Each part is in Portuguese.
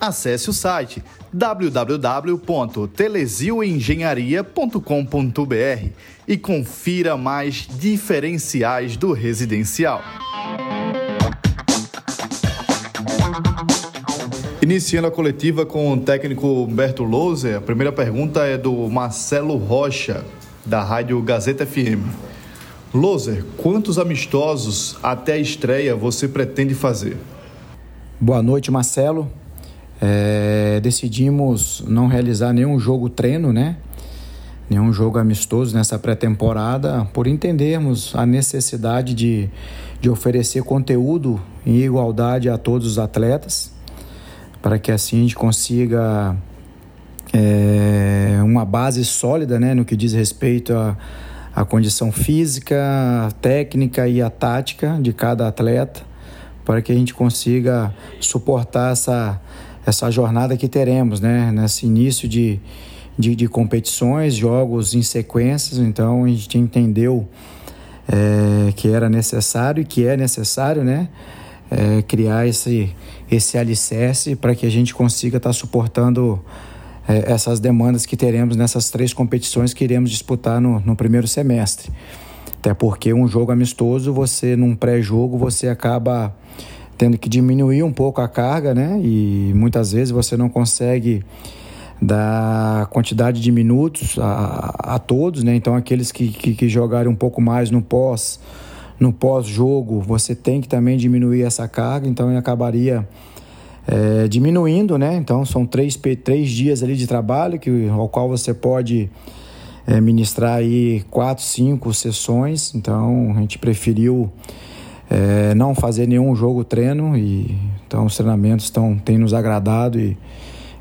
Acesse o site www.telesioengenharia.com.br e confira mais diferenciais do residencial. Iniciando a coletiva com o técnico Humberto Louser, a primeira pergunta é do Marcelo Rocha, da Rádio Gazeta FM. Loser, quantos amistosos até a estreia você pretende fazer? Boa noite, Marcelo. É, decidimos não realizar nenhum jogo treino, né? Nenhum jogo amistoso nessa pré-temporada, por entendermos a necessidade de, de oferecer conteúdo em igualdade a todos os atletas, para que assim a gente consiga é, uma base sólida né, no que diz respeito à, à condição física, técnica e a tática de cada atleta, para que a gente consiga suportar essa essa jornada que teremos, né? Nesse início de, de, de competições, jogos em sequências, então a gente entendeu é, que era necessário e que é necessário, né? É, criar esse, esse alicerce para que a gente consiga estar tá suportando é, essas demandas que teremos nessas três competições que iremos disputar no, no primeiro semestre. Até porque um jogo amistoso, você num pré-jogo, você acaba tendo que diminuir um pouco a carga, né? E muitas vezes você não consegue dar quantidade de minutos a, a todos, né? Então aqueles que, que, que jogarem um pouco mais no pós no pós-jogo, você tem que também diminuir essa carga, então acabaria é, diminuindo, né? Então são três, três dias ali de trabalho que, ao qual você pode é, ministrar aí quatro, cinco sessões. Então a gente preferiu é, não fazer nenhum jogo treino e então os treinamentos estão têm nos agradado e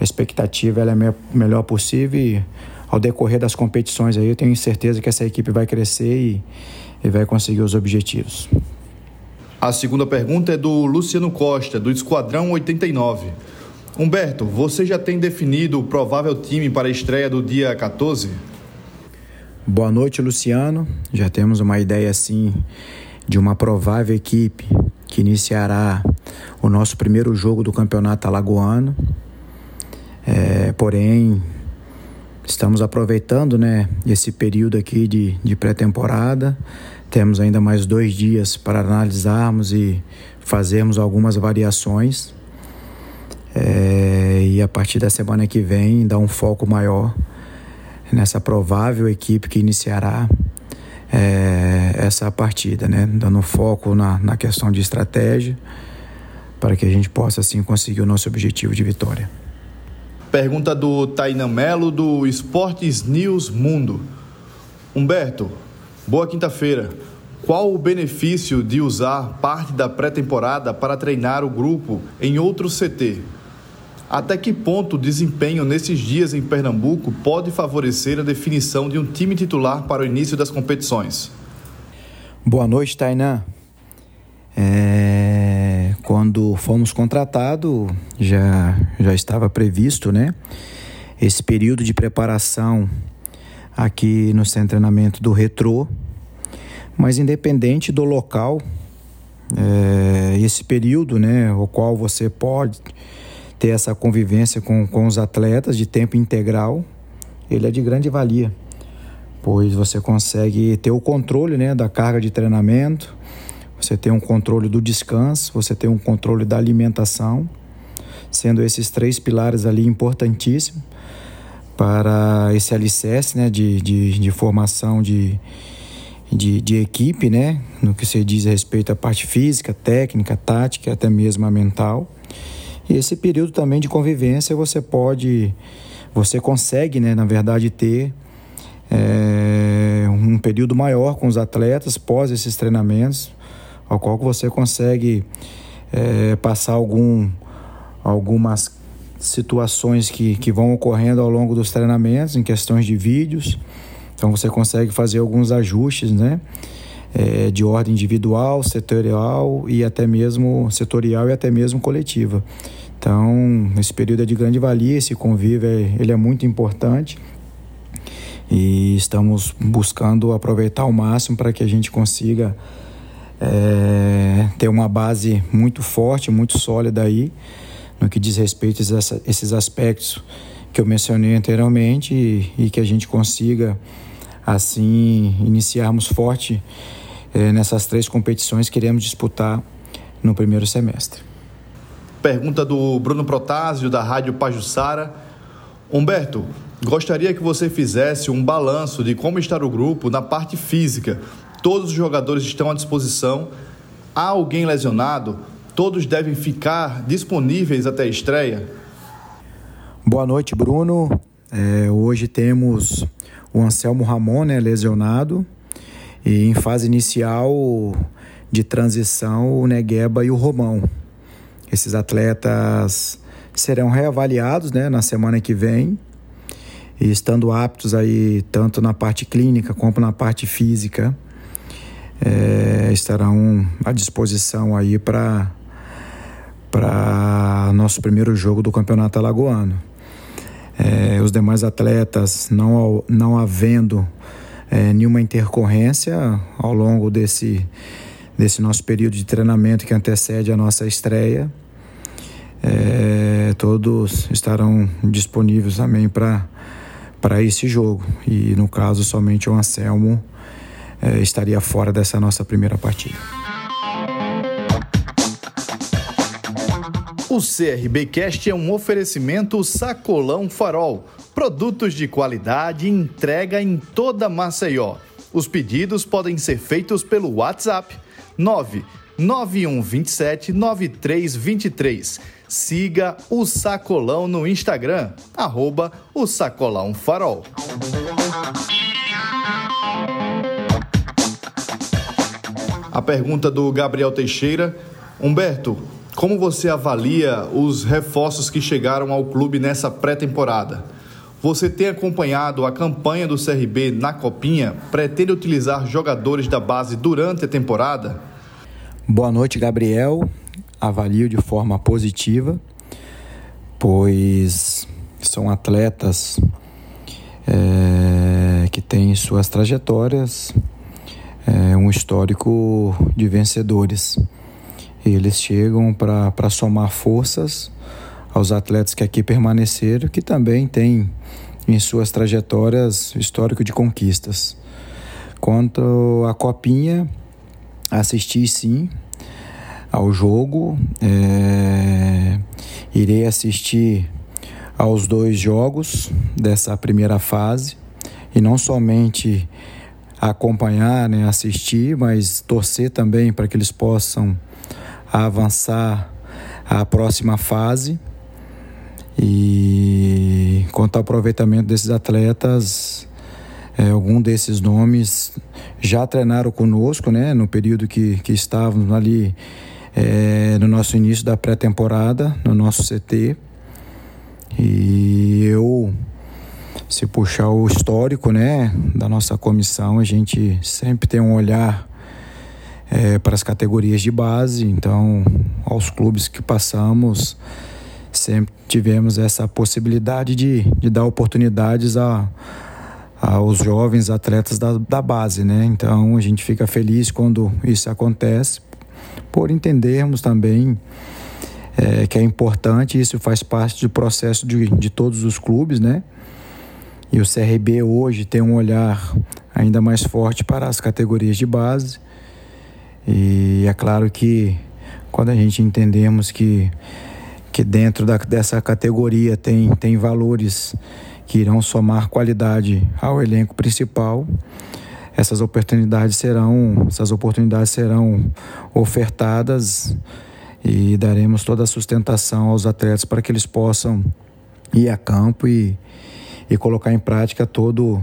a expectativa é a melhor possível e ao decorrer das competições aí eu tenho certeza que essa equipe vai crescer e, e vai conseguir os objetivos. A segunda pergunta é do Luciano Costa, do Esquadrão 89. Humberto, você já tem definido o provável time para a estreia do dia 14? Boa noite, Luciano. Já temos uma ideia assim de uma provável equipe que iniciará o nosso primeiro jogo do campeonato alagoano. É, porém, estamos aproveitando né, esse período aqui de, de pré-temporada. Temos ainda mais dois dias para analisarmos e fazermos algumas variações. É, e a partir da semana que vem, dar um foco maior nessa provável equipe que iniciará é, essa partida, né? dando foco na, na questão de estratégia para que a gente possa assim conseguir o nosso objetivo de vitória. Pergunta do Tainan Melo do Esportes News Mundo. Humberto, boa quinta-feira. Qual o benefício de usar parte da pré-temporada para treinar o grupo em outro CT? Até que ponto o desempenho nesses dias em Pernambuco pode favorecer a definição de um time titular para o início das competições? Boa noite, Tainan. É, quando fomos contratados, já, já estava previsto né, esse período de preparação aqui no centro de treinamento do Retro, mas independente do local, é, esse período, né, o qual você pode ter essa convivência com, com os atletas de tempo integral, ele é de grande valia, pois você consegue ter o controle né, da carga de treinamento, você tem um controle do descanso, você tem um controle da alimentação, sendo esses três pilares ali importantíssimos para esse alicerce né, de, de, de formação de, de, de, equipe, né, no que se diz a respeito à parte física, técnica, tática, até mesmo a mental. E esse período também de convivência você pode, você consegue, né, na verdade, ter é, um período maior com os atletas pós esses treinamentos, ao qual você consegue é, passar algum, algumas situações que, que vão ocorrendo ao longo dos treinamentos, em questões de vídeos, Então você consegue fazer alguns ajustes, né? É, de ordem individual, setorial e até mesmo setorial e até mesmo coletiva. Então, esse período é de grande valia, esse convívio é, ele é muito importante e estamos buscando aproveitar ao máximo para que a gente consiga é, ter uma base muito forte, muito sólida aí no que diz respeito a esses aspectos que eu mencionei anteriormente e, e que a gente consiga assim iniciarmos forte é, nessas três competições que iremos disputar no primeiro semestre. Pergunta do Bruno Protásio da Rádio Pajussara. Humberto, gostaria que você fizesse um balanço de como está o grupo na parte física. Todos os jogadores estão à disposição. Há alguém lesionado? Todos devem ficar disponíveis até a estreia? Boa noite, Bruno. É, hoje temos o Anselmo Ramon né, lesionado e em fase inicial de transição o Negueba e o Romão. Esses atletas serão reavaliados né, na semana que vem e estando aptos aí tanto na parte clínica como na parte física é, estarão à disposição aí para para nosso primeiro jogo do Campeonato Alagoano. É, os demais atletas, não, não havendo é, nenhuma intercorrência ao longo desse, desse nosso período de treinamento que antecede a nossa estreia, é, todos estarão disponíveis também para esse jogo. E no caso, somente o Anselmo é, estaria fora dessa nossa primeira partida. O CRBcast é um oferecimento Sacolão Farol. Produtos de qualidade entrega em toda Maceió. Os pedidos podem ser feitos pelo WhatsApp 99127 9323. Siga o Sacolão no Instagram, arroba o Sacolão Farol. A pergunta do Gabriel Teixeira. Humberto, como você avalia os reforços que chegaram ao clube nessa pré-temporada? Você tem acompanhado a campanha do CRB na Copinha? Pretende utilizar jogadores da base durante a temporada? Boa noite, Gabriel. Avalio de forma positiva, pois são atletas é, que têm suas trajetórias, é, um histórico de vencedores eles chegam para somar forças aos atletas que aqui permaneceram, que também têm em suas trajetórias histórico de conquistas. Quanto à Copinha, assisti sim ao jogo, é, irei assistir aos dois jogos dessa primeira fase e não somente acompanhar, né, assistir, mas torcer também para que eles possam a avançar à próxima fase. E quanto ao aproveitamento desses atletas, é, algum desses nomes já treinaram conosco, né, no período que, que estávamos ali é, no nosso início da pré-temporada, no nosso CT. E eu, se puxar o histórico, né, da nossa comissão, a gente sempre tem um olhar é, para as categorias de base. Então, aos clubes que passamos, sempre tivemos essa possibilidade de, de dar oportunidades a, aos jovens atletas da, da base, né? Então, a gente fica feliz quando isso acontece, por entendermos também é, que é importante, isso faz parte do processo de, de todos os clubes, né? E o CRB hoje tem um olhar ainda mais forte para as categorias de base. E é claro que quando a gente entendemos que, que dentro da, dessa categoria tem, tem valores que irão somar qualidade ao elenco principal, essas oportunidades serão, essas oportunidades serão ofertadas e daremos toda a sustentação aos atletas para que eles possam ir a campo e, e colocar em prática todo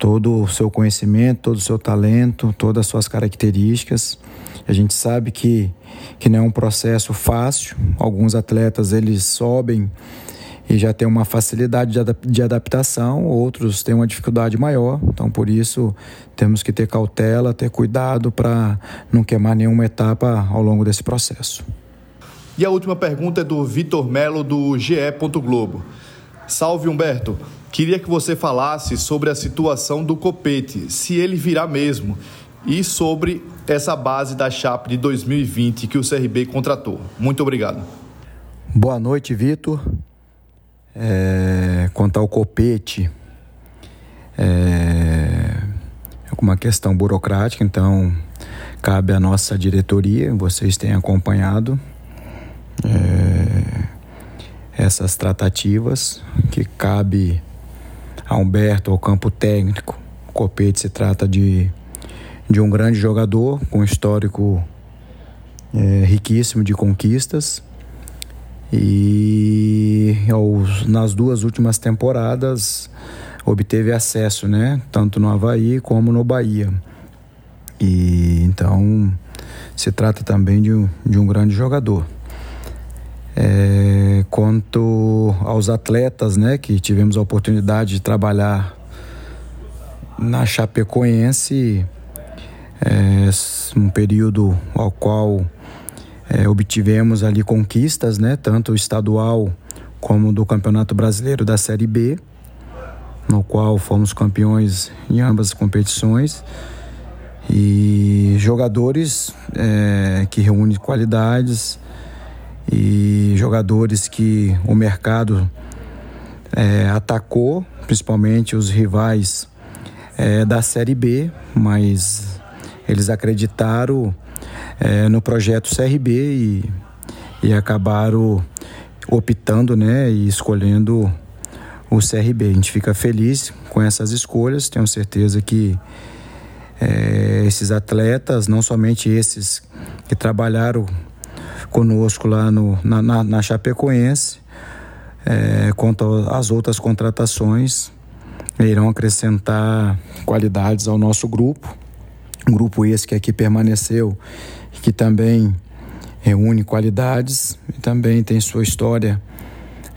todo o seu conhecimento, todo o seu talento, todas as suas características. A gente sabe que, que não é um processo fácil. Alguns atletas eles sobem e já tem uma facilidade de adaptação, outros têm uma dificuldade maior. Então, por isso, temos que ter cautela, ter cuidado para não queimar nenhuma etapa ao longo desse processo. E a última pergunta é do Vitor Melo, do GE. Globo. Salve Humberto, queria que você falasse sobre a situação do Copete, se ele virá mesmo, e sobre essa base da Chape de 2020 que o CRB contratou. Muito obrigado. Boa noite, Vitor é, quanto ao copete, é, uma questão burocrática, então cabe à nossa diretoria, vocês têm acompanhado é, essas tratativas, que cabe a Humberto, ao campo técnico. O Copete se trata de, de um grande jogador com histórico é, riquíssimo de conquistas e aos, nas duas últimas temporadas obteve acesso, né? Tanto no Havaí como no Bahia. E então se trata também de um, de um grande jogador. É, quanto aos atletas, né, que tivemos a oportunidade de trabalhar na Chapecoense, é, um período ao qual é, obtivemos ali conquistas, né, tanto estadual como do Campeonato Brasileiro da Série B, no qual fomos campeões em ambas as competições. E jogadores é, que reúnem qualidades e jogadores que o mercado é, atacou, principalmente os rivais é, da Série B, mas eles acreditaram é, no projeto CRB e, e acabaram optando né, e escolhendo o CRB. A gente fica feliz com essas escolhas, tenho certeza que é, esses atletas, não somente esses que trabalharam conosco lá no, na, na, na Chapecoense, é, quanto às outras contratações, irão acrescentar qualidades ao nosso grupo. Um grupo esse que aqui permaneceu que também reúne qualidades e também tem sua história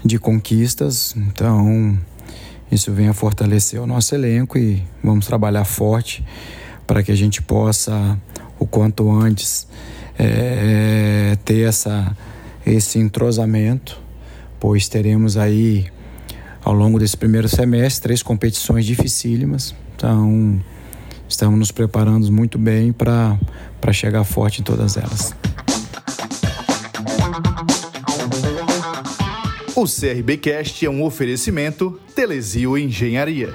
de conquistas. Então, isso vem a fortalecer o nosso elenco e vamos trabalhar forte para que a gente possa, o quanto antes, é, ter essa, esse entrosamento, pois teremos aí, ao longo desse primeiro semestre, três competições dificílimas. Então, estamos nos preparando muito bem para chegar forte em todas elas. O CRBcast é um oferecimento Telesio Engenharia.